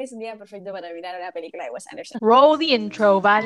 es un día perfecto para mirar una película de Wes Anderson. Roll the intro, Val.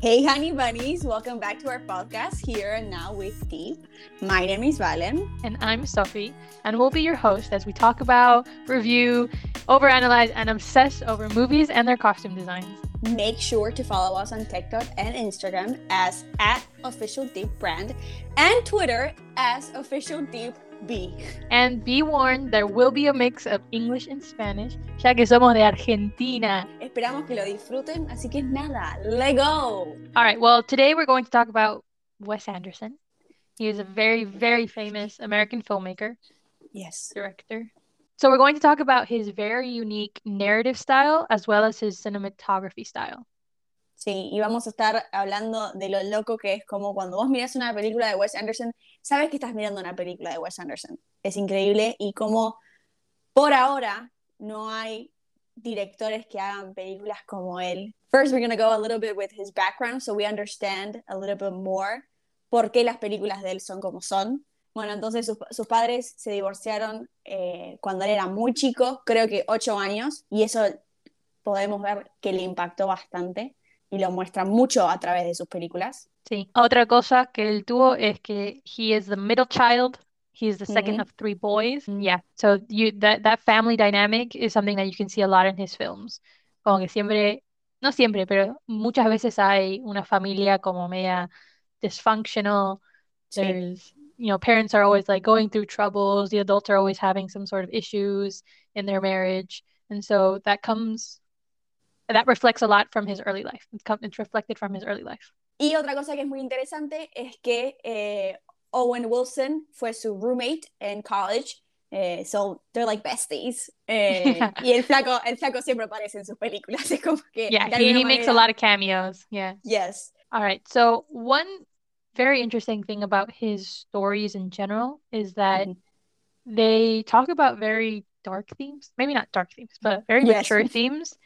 Hey, honey bunnies, welcome back to our podcast here and now with Deep. My name is Valen. And I'm Sophie, and we'll be your host as we talk about, review, overanalyze, and obsess over movies and their costume designs. Make sure to follow us on TikTok and Instagram as at official deep brand and Twitter as official deep B. And be warned, there will be a mix of English and Spanish, ya que somos de Argentina. Esperamos que lo disfruten, así que nada, let go. All right, well, today we're going to talk about Wes Anderson. He is a very, very famous American filmmaker. Yes. Director. So we're going to talk about his very unique narrative style as well as his cinematography style. Sí, y vamos a estar hablando de lo loco que es como cuando vos miras una película de Wes Anderson, sabes que estás mirando una película de Wes Anderson. Es increíble y como por ahora no hay directores que hagan películas como él. First, we're going to go a little bit with his background so we understand a little bit more por qué las películas de él son como son. Bueno, entonces sus, sus padres se divorciaron eh, cuando él era muy chico, creo que ocho años, y eso podemos ver que le impactó bastante y lo muestra mucho a través de sus películas. Sí. Otra cosa que él tuvo es que he is the middle child. He is the 2nd of three boys. Yeah. So you that that family dynamic is something that you can see a lot in his films. Como que siempre, no siempre, pero muchas veces hay una familia como media dysfunctional. Sí. There's, you know, parents are always like going through troubles. The adults are always having some sort of issues in their marriage. And so that comes that reflects a lot from his early life. It's, come, it's reflected from his early life. Y otra cosa que es muy interesante es que eh, Owen Wilson fue su roommate en college. Eh, so they're like besties. Eh, y el flaco, el flaco siempre aparece en sus películas. Es como que. Yeah, he, he makes a lot of cameos. Yeah. Yes. All right. So one very interesting thing about his stories in general is that Mhm. they talk about very dark themes. Maybe not dark themes, but very Yes. mature themes.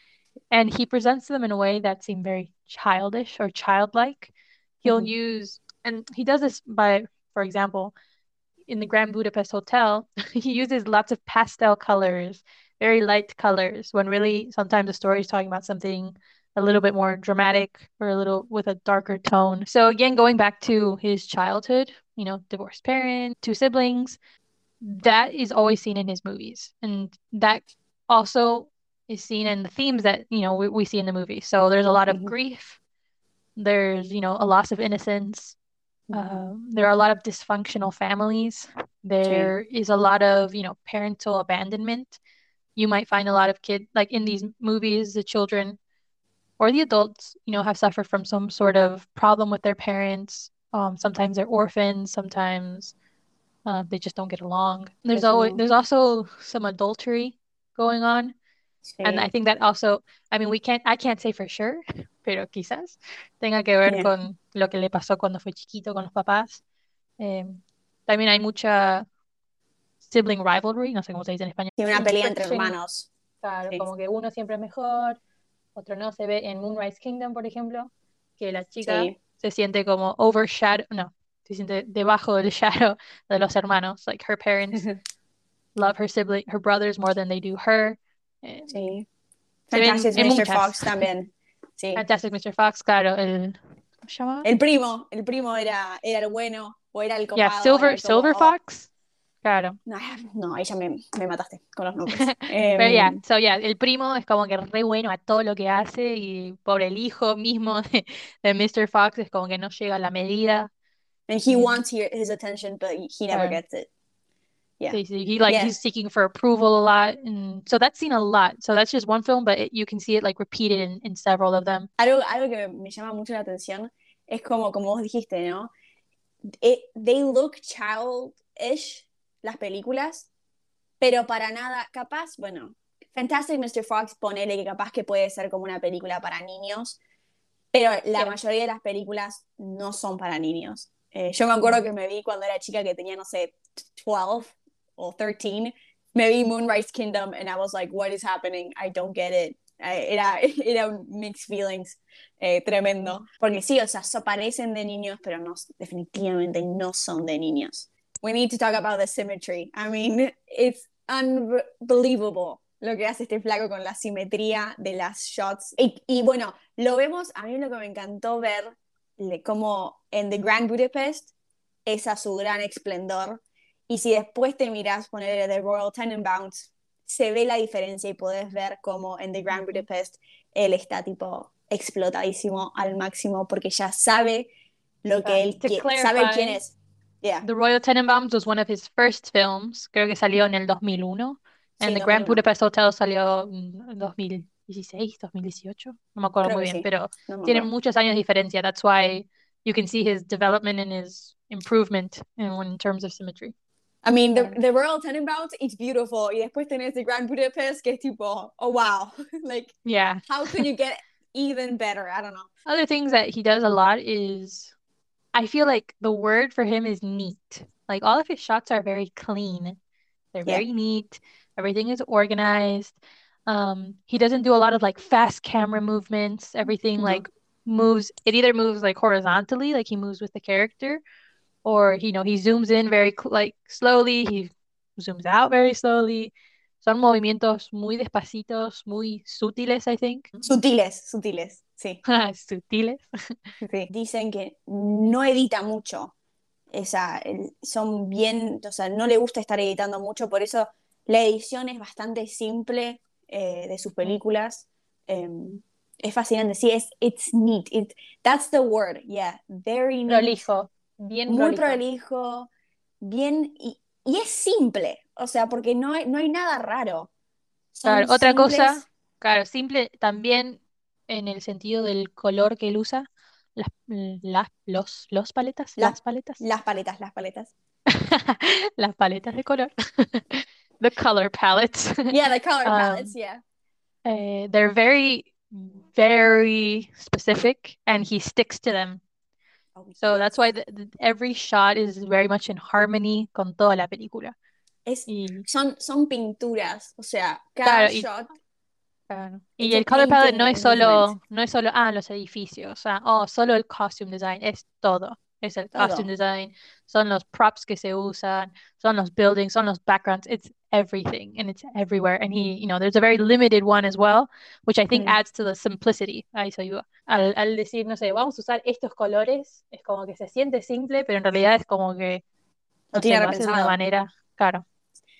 And he presents them in a way that seem very childish or childlike. He'll Mhm. use, and he does this by, for example, in the Grand Budapest Hotel, he uses lots of pastel colors, very light colors, when really sometimes the story is talking about something a little bit more dramatic or a little with a darker tone. So again, going back to his childhood, you know, divorced parent, two siblings, that is always seen in his movies. And that also is seen in the themes that, you know, we, we see in the movie. So there's a lot of Mhm. grief. There's, you know, a loss of innocence. Um, there are a lot of dysfunctional families. There is a lot of, you know, parental abandonment. You might find a lot of kids, like in these movies, the children or the adults, you know, have suffered from some sort of problem with their parents. Um, sometimes they're orphans, sometimes uh, they just don't get along. There's always there's also some adultery going on. And I think that also, I mean, we can't, I can't say for sure, pero quizás tenga que ver Yeah. con lo que le pasó cuando fue chiquito con los papás. Eh, también hay mucha sibling rivalry, no sé cómo se dice en español. Sí, una pelea entre hermanos. Claro, Sí. como que uno siempre es mejor, otro no. Se ve en Moonrise Kingdom, por ejemplo, que la chica Sí. se siente como overshadow, no, se siente debajo del shadow de los hermanos. Like her parents love her sibling, her brothers more than they do her. Eh, Sí. Fantastic Mr. muchas. Fox también. Sí. Fantastic Mr. Fox, claro, el, ¿cómo se llama? El primo, el primo era, era el bueno o era el Yeah, copado. Silver, era como, Silver oh, Fox. Claro. No, no, ahí ya me, me mataste con los nombres. Pero yeah, Em, so yeah, el primo es como que re bueno a todo lo que hace y por el hijo mismo de, de Mr. Fox es como que no llega a la medida. and he Mm. wants his attention, but he never Claro. gets it. Yeah. Sí, he like Yeah. he's seeking for approval a lot, and so that's seen a lot. So that's just one film, but it, you can see it like repeated in, in several of them. Algo, algo que me llama mucho la atención es como, como vos dijiste, ¿no? It- they look childish, las películas, pero para nada, capaz, bueno, Fantastic Mr. Fox, ponele que capaz que puede ser como una película para niños, pero la Sí. mayoría de las películas no son para niños. Eh, yo me acuerdo que me vi cuando era chica que tenía, no sé, 12 o 13, me vi Moonrise Kingdom and I was like, what is happening? I don't get it. eh, era, era un mixed feelings eh, tremendo. Porque sí, o sea, so parecen de niños, pero no, definitivamente no son de niños. We need to talk about the symmetry. I mean, it's unbelievable lo que hace este flaco con la simetría de las shots. Y, y bueno, lo vemos, a mí lo que me encantó ver, como en The Grand Budapest, es a su gran esplendor. Y si después te miras poner The Royal Tenenbaums, se ve la diferencia y puedes ver como en The Grand Budapest él está tipo explotadísimo al máximo porque ya sabe lo que él quiere, sabe quién es. The Royal Tenenbaums was one of his first films, creo que salió en el 2001. And The Grand Budapest Hotel salió en 2016, 2018, no me acuerdo muy bien, pero tienen muchos años de diferencia. That's why you can see his development and his improvement in, in terms of symmetry. I mean, the, the Royal Tenenbaums, it's beautiful. Y después tenés the Grand Budapest, que es tipo, oh wow. like, yeah. how can you get even better? I don't know. Other things that he does a lot is, I feel like the word for him is neat. Like all of his shots are very clean. They're very neat. Everything is organized. Um, he doesn't do a lot of like fast camera movements. Everything mm-hmm. like moves. It either moves like horizontally, like he moves with the character, or you know he zooms in very like slowly he zooms out very slowly son movimientos muy despacitos muy sutiles I think. Sutiles sutiles sí. Sutiles. Sí. dicen que no edita mucho. Esa son bien o sea no le gusta estar editando mucho por eso la edición es bastante simple eh, de sus películas. Em, es fascinante. Sí es it's neat. It, that's the word. Yeah very neat. Prolijo Bien muy prolijo, bien, y, y, es simple, o sea, porque no hay, no hay nada raro. claro, otra cosa, claro, simple también en el sentido del color que él usa, las, las los, los paletas, las paletas. Las paletas, las paletas. las paletas de color. the color palettes. Yeah, the color um, palettes, yeah. Uh, they're very, very specific and he sticks to them. So that's why the, the, every shot is very much in harmony con toda la película. Es, y... son, son pinturas, o sea, cada claro, shot. Y, claro. y el color palette no es solo, no es solo, ah, los edificios, oh, solo el costume design, es todo. Es el todo. costume design, son los props que se usan, son los buildings, son los backgrounds, it's everything and it's everywhere. And he, you know, there's a very limited one as well, which I think mm. adds to the simplicity. Ahí soy yo. Al, al, decir, no sé, vamos a usar estos colores, es como que se siente simple, pero en realidad es como que no, tiene sé, de una manera, claro.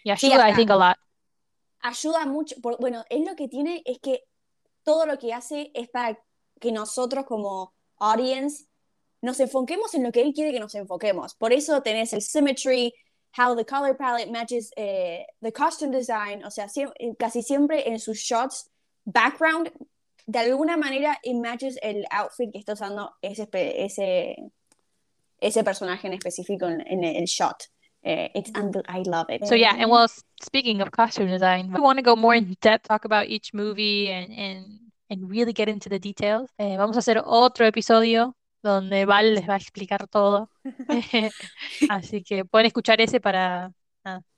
Y ayuda, sí, I think, a lot. Ayuda mucho, por, bueno, él lo que tiene es que todo lo que hace es para que nosotros como audience nos enfoquemos en lo que él quiere que nos enfoquemos. Por eso tenés el symmetry, how the color palette matches eh, the costume design, o sea, eh, casi siempre en sus shots, background, de alguna manera it matches el outfit que está usando ese, ese, ese personaje en específico en, en el shot. Uh, it's I love it. So yeah, and well, speaking of costume design, we want to go more in depth, talk about each movie, and and and really get into the details. Eh, vamos a hacer otro episodio donde Val les va a explicar todo. Así que pueden escuchar ese para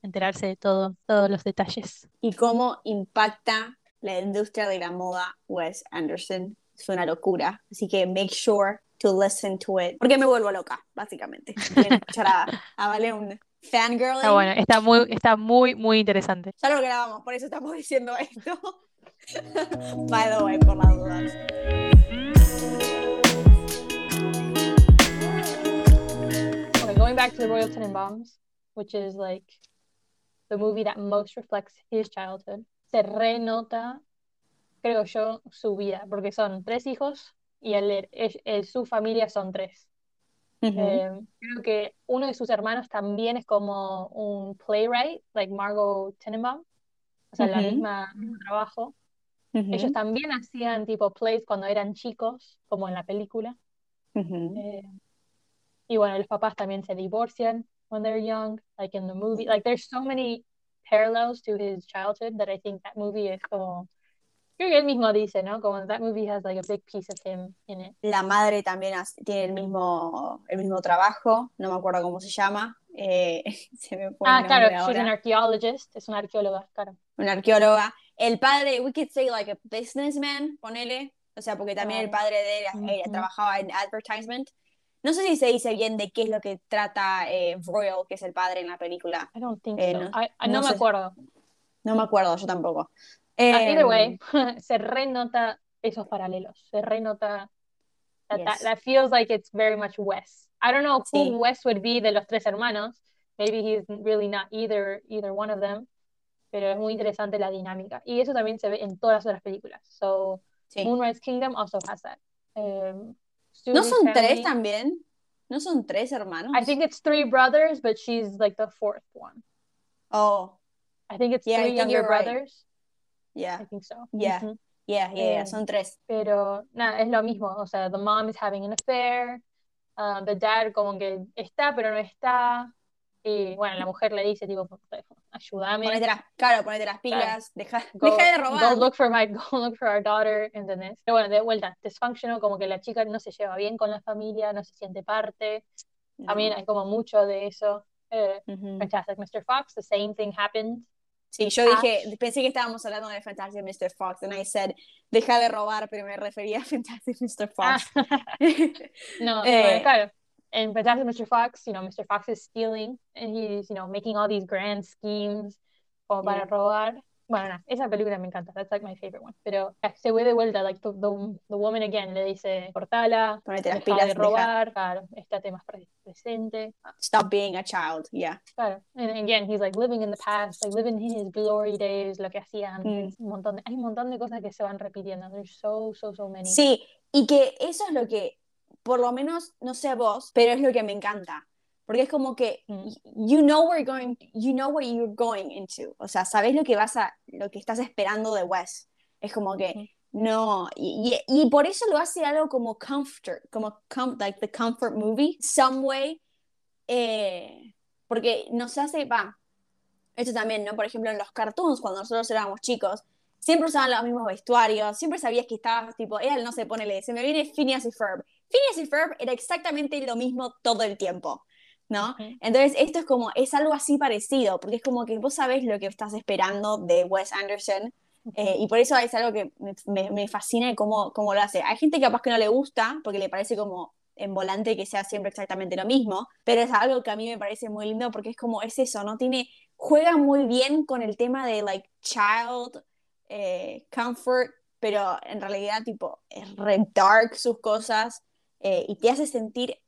enterarse de todo, todos los detalles. Y cómo impacta la industria de la moda Wes Anderson. Es una locura. Así que make sure to listen to it. Porque me vuelvo loca, básicamente. escuchar a, a Vale un fangirl. Está bueno, está muy, está muy, muy interesante. Ya lo grabamos, por eso estamos diciendo esto. By the way, por las dudas. going back to the Royal Tenenbaums, which is like the movie that most reflects his childhood, se renota, creo yo, su vida, porque son tres hijos y él, su familia son tres. Eh, creo que uno de sus hermanos también es como un playwright, like Margot Tenenbaum, o sea, uh -huh. la misma, el mismo trabajo. Uh -huh. Ellos también hacían tipo plays cuando eran chicos, como en la película. eh, y bueno, los papás también se divorcian when they're young, like in the movie. Like there's so many parallels to his childhood that I think that movie es como creo que él mismo dice, ¿no? Como that movie has like a big piece of him in it. La madre también tiene el mismo el mismo trabajo, no me acuerdo cómo se llama. Eh, se me ah, claro, she's an archaeologist, es una arqueóloga, claro. Una arqueóloga el padre, we could say like a businessman, ponele, o sea, porque también el padre de él eh, Ujú. trabajaba en advertisement. No sé si se dice bien de qué es lo que trata eh, Royal, que es el padre en la película. I don't think Eh, so. no- I, I- no no me sé. acuerdo. No me acuerdo, yo tampoco. Uh, either Em, way, se renota esos paralelos. Se renota that, that, Yes. that feels like it's very much Wes. I don't know who Sí. Wes would be de los tres hermanos. Maybe he's really not either either one of them. Pero es muy interesante la dinámica. Y eso también se ve en todas las otras películas. So, sí. Moonrise Kingdom also has that. Um, ¿No son tres también? ¿No son tres hermanos? I think it's three brothers, but she's like the fourth one. Oh, I think it's Yeah, three think younger right. Yeah, I think so. Yeah. Ujú. yeah, yeah, yeah, Eh, son tres. Pero nada, es lo mismo. O sea, the mom is having an affair. uh, the dad como que está, pero no está. Y bueno, la mujer le dice, tipo, ayúdame. Ponete las, claro, ponete las pilas, deja, Go, deja de go robar. look for my, go look for our daughter, ¿entendés? Pero bueno, de vuelta, dysfunctional, como que la chica no se lleva bien con la familia, no se siente parte. También hay como mucho de eso. Eh. Fantastic Mr. Fox, the same thing happened. Sí, yo dije, pensé que estábamos hablando de Fantastic Mr. Fox, and I said, deja de robar, pero me refería a Fantastic Mr. Ah, Fox. no, Eh. claro. En Fantastic Mr. Fox, you know, Mr. Fox is stealing and he's, you know, making all these grand schemes como para robar. Bueno, no, esa película me encanta. That's like my favorite one. Pero eh, se ve de vuelta, like the, the, the woman again le dice, cortala, Ponete las deja pilas, de deja- robar, claro, estate más pre- presente. Stop being a child, yeah. Claro. And again, he's like living in the past, like living in his glory days, lo que hacía antes. Un montón de, hay un montón de cosas que se van repitiendo. There's so, so, so many. Sí, y que eso es lo que, por lo menos, no sé vos, pero es lo que me encanta. Porque es como que Mm. you know where you're going, you know what you're going into. O sea, sabes lo que vas a, lo que estás esperando de Wes. Es como que no, y, y, y por eso lo hace algo como comfort, como com, like the comfort movie, some way, eh, porque nos hace, va, esto también, ¿no? Por ejemplo, en los cartoons, cuando nosotros éramos chicos, siempre usaban los mismos vestuarios, siempre sabías que estaba, tipo, era, no sé, ponele, se me viene Phineas y Ferb. Phineas y Ferb era exactamente lo mismo todo el tiempo, ¿no? Entonces, esto es como, es algo así parecido, porque es como que vos sabés lo que estás esperando de Wes Anderson, eh, y por eso es algo que me, me, me fascina cómo, cómo lo hace. Hay gente que capaz que no le gusta, porque le parece como en volante que sea siempre exactamente lo mismo, pero es algo que a mí me parece muy lindo porque es como, es eso, ¿no? Tiene, juega muy bien con el tema de, like, child eh, comfort, pero en realidad, tipo, es re dark sus cosas eh, y te hace sentir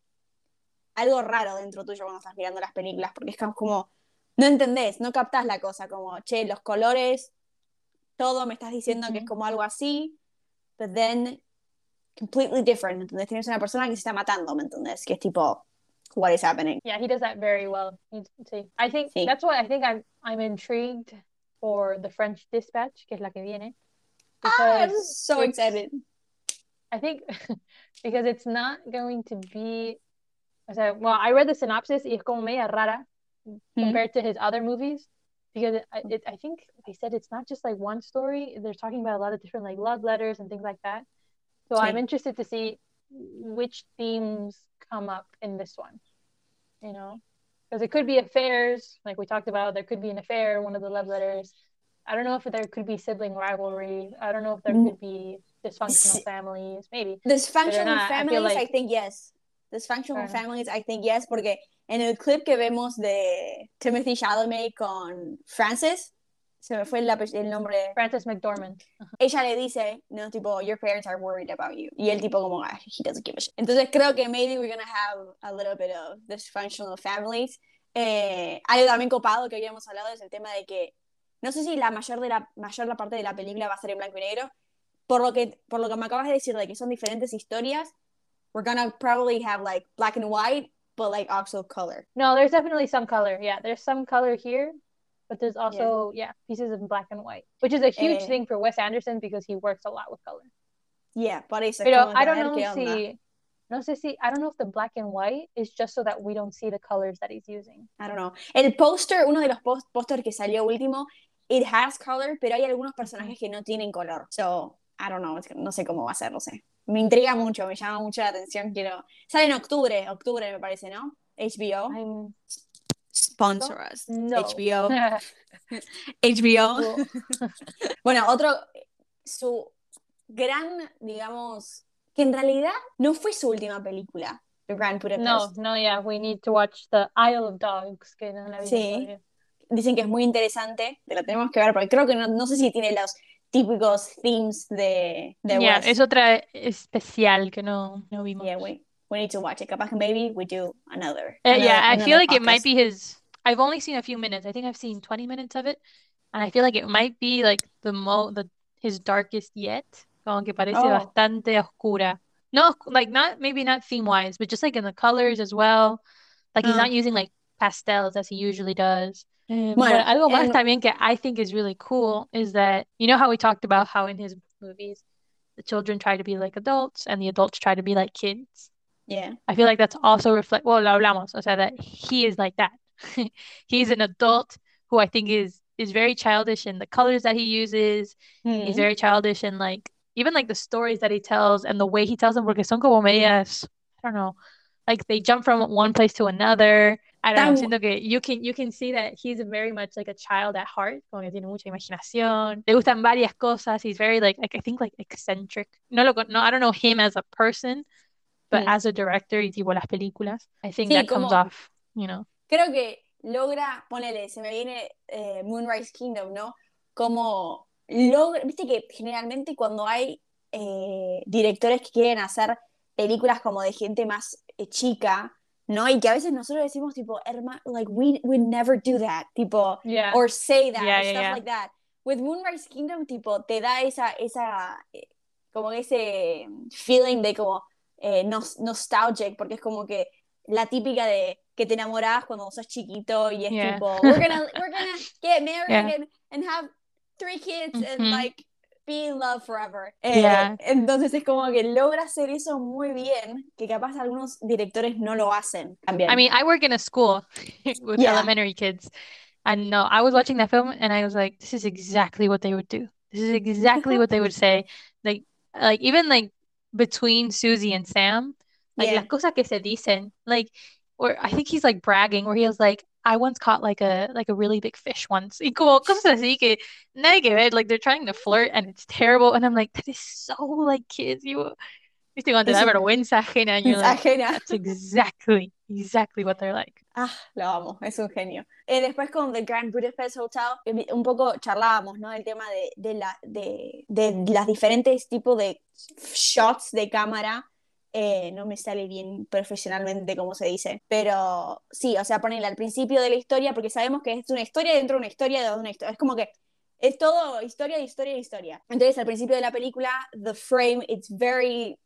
algo raro dentro tuyo cuando estás mirando las películas, porque es como, no entendés, no captás la cosa, como, che, los colores, todo me estás diciendo que es como algo así, but then completely different, ¿entendés? Tienes una persona que se está matando, ¿me entendés? Que es tipo, what is happening? Yeah, he does that very well. Sí. I think Sí. that's why I think I'm I'm intrigued for the French Dispatch, que es la que viene. Ah, I'm so excited. I think because it's not going to be. O sea, well, I read the synopsis y es como media rara compared to his other movies because it, it, I think they said it's not just like one story. They're talking about a lot of different like love letters and things like that. So I'm interested to see which themes come up in this one. You know, because it could be affairs, like we talked about. There could be an affair, one of the love letters. I don't know if there could be sibling rivalry. I don't know if there Mm. could be dysfunctional families. Maybe. Dysfunctional I feel families, I like- think yes. Dysfunctional Claro. families, I think yes, porque en el clip que vemos de Timothy Chalamet con Frances, se me fue el, el nombre, Frances McDormand. ella le dice, no, tipo, your parents are worried about you. Y el tipo como, "Ah, he doesn't give a shit. Entonces creo que maybe we're gonna have a little bit of dysfunctional families. Eh, algo también copado que habíamos hablado es el tema de que, no sé si la mayor, de la, mayor la parte de la película va a ser en blanco y negro, por lo que, por lo que me acabas de decir de que son diferentes historias, we're gonna probably have like black and white, but like also color. No, there's definitely some color. Yeah, there's some color here, but there's also yeah, pieces of black and white, which is a huge Eh. thing for Wes Anderson because he works a lot with color. Yeah, es Pero como I don't know si no sé si I don't know if the black and white is just so that we don't see the colors that he's using. I don't know. El póster, uno de los pos- pósters que salió último, it has color, pero hay algunos personajes que no tienen color. So, I don't know, no sé cómo va a ser, no sé. Me intriga mucho, me llama mucho la atención, quiero... Sale en octubre, octubre me parece, ¿no? HBO. I'm Sponsor us. No. HBO. HBO. bueno, otro, su gran, digamos, que en realidad no fue su última película, The Grand Budapest. No, no, yeah, we need to watch The Isle of Dogs, que no la vi Sí. todavía. Dicen que es muy interesante, te la tenemos que ver, porque creo que no, no sé si tiene los típicos themes de, de Yeah, Wes. es otra especial que no, no vimos. Yeah, we, we need to watch it. Capaz maybe we do another. Uh, yeah, another- I feel another like it might be his. I've only seen a few minutes. I think I've seen 20 minutes of it, and I feel like it might be like the mo the his darkest yet. Como que parece Oh. bastante oscura. No, like not maybe not theme wise, but just like in the colors as well. Like he's Ah. not using like pastels as he usually does. Eh, Bueno, but algo más también que I think is really cool is that you know how we talked about how in his movies the children try to be like adults and the adults try to be like kids. Yeah. I feel like that's also reflect, well, lo hablamos, o sea, that he is like that. He's an adult who I think is is very childish in the colors that he uses. He's Mm. very childish in like even like the stories that he tells and the way he tells them porque son como medias, I don't know, like they jump from one place to another. I don't know, siento que you can you can see that he's very much like a child at heart, como que tiene mucha imaginación. Le gustan varias cosas. He's very like, like I think like eccentric. No lo no, I don't know him as a person, but Mm. as a director y tipo las películas, I think Sí, that comes off, you know. Creo que logra, ponele, se me viene eh, Moonrise Kingdom, ¿no? Como logra, viste que generalmente cuando hay eh, directores que quieren hacer películas como de gente más eh, chica, ¿no? Y que a veces nosotros decimos tipo, hermano, like, we would never do that, tipo, Yeah. or say that, Yeah, or yeah, stuff like that. With Moonrise Kingdom, tipo, te da esa, esa, eh, como ese feeling de como eh, nos- nostalgic, porque es como que la típica de que te enamorabas cuando sos chiquito y es tipo, we're gonna, we're gonna get married and, and have three kids and Mhm. like be in love forever. Eh, Yeah. Entonces es como que logra hacer eso muy bien, que capaz algunos directores no lo hacen también. I mean, I work in a school with Yeah. elementary kids. And no, I was watching that film and I was like, this is exactly what they would do. This is exactly what they would say. Like, like even like between Susie and Sam, like Yeah. las cosas que se dicen, like, or I think he's like bragging where he was like, I once caught like a like a really big fish once. Y como cosas así que nada que ver, like they're trying to flirt and it's terrible. And I'm like, that is so like kids. You, viste cuando te da vergüenza ajena and you're Es like, ajena. that's exactly, exactly what they're like. Ah, lo amo, es un genio. Eh, después con The Grand Budapest Hotel, eh, un poco charlábamos, ¿no? El tema de, de, la, de, de las diferentes tipos de shots de cámara. Eh, no me sale bien profesionalmente como se dice, pero sí, o sea, ponerle al principio de la historia, porque sabemos que es una historia dentro de una historia de una historia. Es como que es todo historia historia historia. Entonces, al principio de la película, the frame, it's very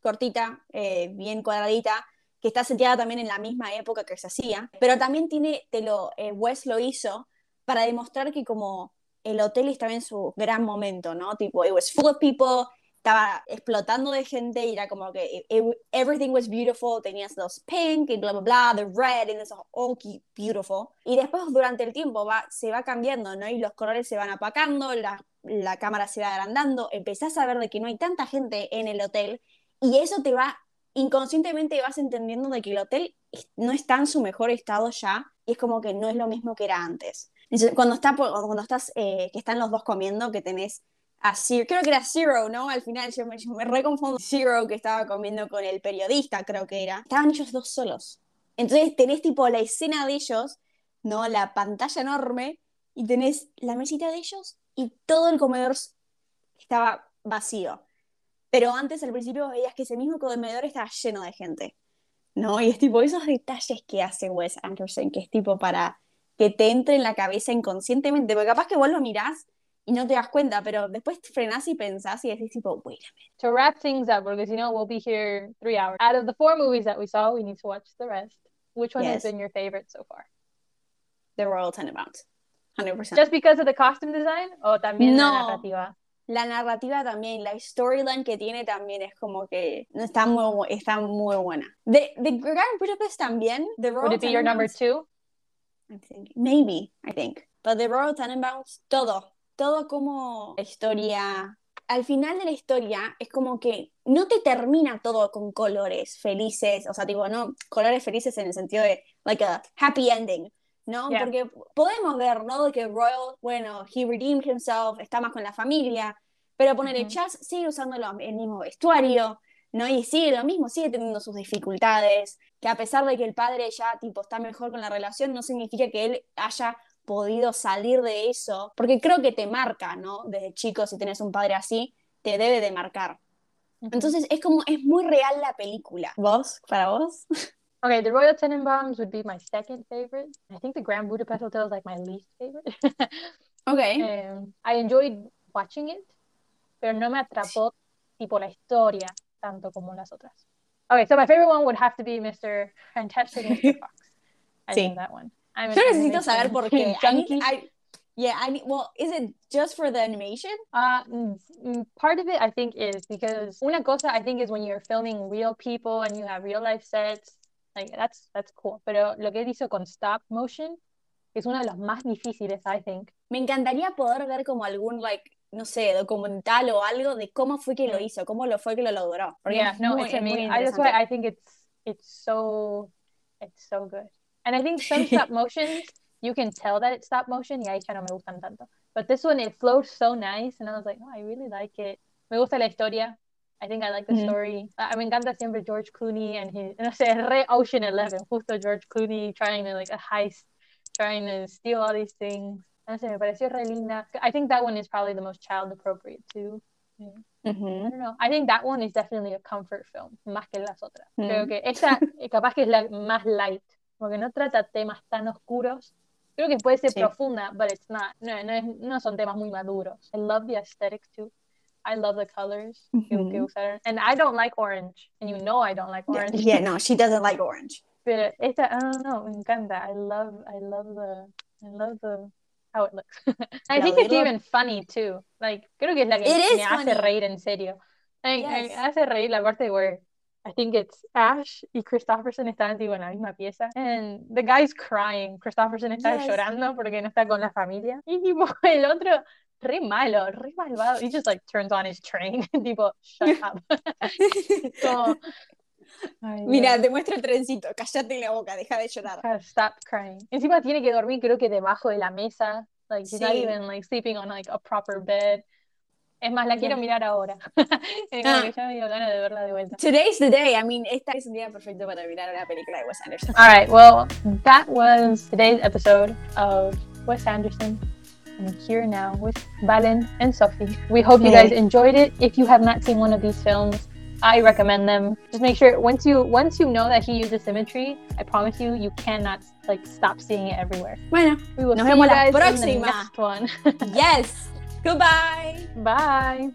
cortita, eh, bien cuadradita, que está seteada también en la misma época que se hacía, pero también tiene, te lo, eh, Wes lo hizo para demostrar que como el hotel estaba en su gran momento, ¿no? Tipo, it was full of people, estaba explotando de gente y era como que it- it- everything was beautiful, tenías los pink y bla, bla, bla, the red, and it's all beautiful. Y después durante el tiempo va, se va cambiando, ¿no? Y los colores se van apacando, la, la cámara se va agrandando, empezás a ver de que no hay tanta gente en el hotel y eso te va, inconscientemente vas entendiendo de que el hotel no está en su mejor estado ya y es como que no es lo mismo que era antes. Entonces, cuando, está, cuando estás, eh, que están los dos comiendo, que tenés a Zero, creo que era Zero, ¿no? Al final yo me, yo me reconfundo. Zero que estaba comiendo con el periodista, creo que era. Estaban ellos dos solos. Entonces tenés tipo la escena de ellos, ¿no? La pantalla enorme y tenés la mesita de ellos y todo el comedor estaba vacío. Pero antes, al principio, veías que ese mismo comedor estaba lleno de gente, ¿no? Y es tipo esos detalles que hace Wes Anderson, que es tipo para que te entre en la cabeza inconscientemente, porque capaz que vos lo mirás y no te das cuenta, pero después frenás y pensás y decís tipo, wait a minute. To wrap things up, because you know we'll be here three hours. Out of the four movies that we saw, we need to watch the rest. Which one has been your favorite so far? The Royal Tenenbaums, 100%. Just because of the costume design o también la No. narrativa? la narrativa también, la storyline que tiene también es como que está muy, está muy buena. The, the Grand Budapest también, The Royal Would it be your number two? I think, maybe, I think. But The Royal Tenenbaums, todo, todo como la historia, al final de la historia es como que no te termina todo con colores felices, o sea, tipo, no, colores felices en el sentido de, like a happy ending, ¿no? Yeah. Porque podemos ver, ¿no? De que Royal, bueno, he redeemed himself, está más con la familia, pero ponerle Ujú. Chas sigue usando lo- el mismo vestuario, ¿no? Y sigue lo mismo, sigue teniendo sus dificultades, que a pesar de que el padre ya, tipo, está mejor con la relación, no significa que él haya podido salir de eso, porque creo que te marca, ¿no? Desde chico, si tenés un padre así, te debe de marcar. Entonces es como, es muy real la película. ¿Vos? ¿Para vos? Okay, the Royal Tenenbaums would be my second favorite. I think the Grand Budapest Hotel is like my least favorite. Ok. Um, I enjoyed watching it, pero no me atrapó tipo la historia tanto como las otras. Okay, so my favorite one would have to be Mr. Fantastic Mr. Fox. I Sí. think that one. I'm Yo necesito saber por qué. I need- junkie. I- yeah, I need, well, is it just for the animation? Uh, mm, mm, part of it I think is because una cosa I think is when you're filming real people and you have real life sets, like that's that's cool. Pero lo que él hizo con stop motion es uno de los más difíciles, I think. Me encantaría poder ver como algún, like, no sé, documental o algo de cómo fue que lo Mm. hizo, cómo lo fue que lo logró. Porque Yeah, es no, muy, it's amazing. I, that's why. I think it's it's so it's so good. And I think some stop motions you can tell that it's stop motion y ahí ya no me gustan tanto. But this one it flows so nice and I was like, oh, I really like it. Me gusta la historia. I think I like the Mhm. story. A- me encanta siempre George Clooney and his, no sé, re Ocean Eleven, justo George Clooney trying to like a heist, trying to steal all these things. No sé, me pareció re linda. I think that one is probably the most child appropriate too. I don't know. I think that one is definitely a comfort film, más que las otras. Mm. Creo que esta eh, capaz que es la más light, porque no trata temas tan oscuros. Creo que puede ser Sí. profunda, not. No, no, es- no son temas muy maduros. I love the aesthetics too. I love the colors que Ujú. usaron. And I don't like orange. And you know I don't like Yeah, orange. yeah, no, she doesn't like orange. Pero esta, I don't know, me encanta. I love, I love the, I love the, how it looks. I La think it's even funny too. Like, creo que es la que It me hace funny. reír en serio. Like, Yes. hace reír la parte where I think it's Ash y Christopherson están tipo en la misma pieza. And the guy's crying. Christopherson está Yes. llorando porque no está con la familia. Y tipo, el otro, re malo, re malvado. He just like turns on his train. tipo, shut up. Como, ay, Mira, Dios. te muestro el trencito, cállate la boca, deja de llorar. Stop crying. Encima tiene que dormir, creo que debajo de la mesa. Like, she's not Sí. even like sleeping on like a proper bed. Es más, la quiero Yeah. mirar ahora. Como Ah. que ya me dio ganas de verla de vuelta. Today's the day. I mean, esta es un día perfecto para mirar una película de Wes Anderson. All right, well, that was today's episode of Wes Anderson. I'm here now with Valen and Sophie. We hope you guys enjoyed it. If you have not seen one of these films, I recommend them. Just make sure once you once you know that he uses symmetry, I promise you, you cannot like stop seeing it everywhere. Bueno, We will Nos see vemos you la guys in the next one. yes. Goodbye. Bye.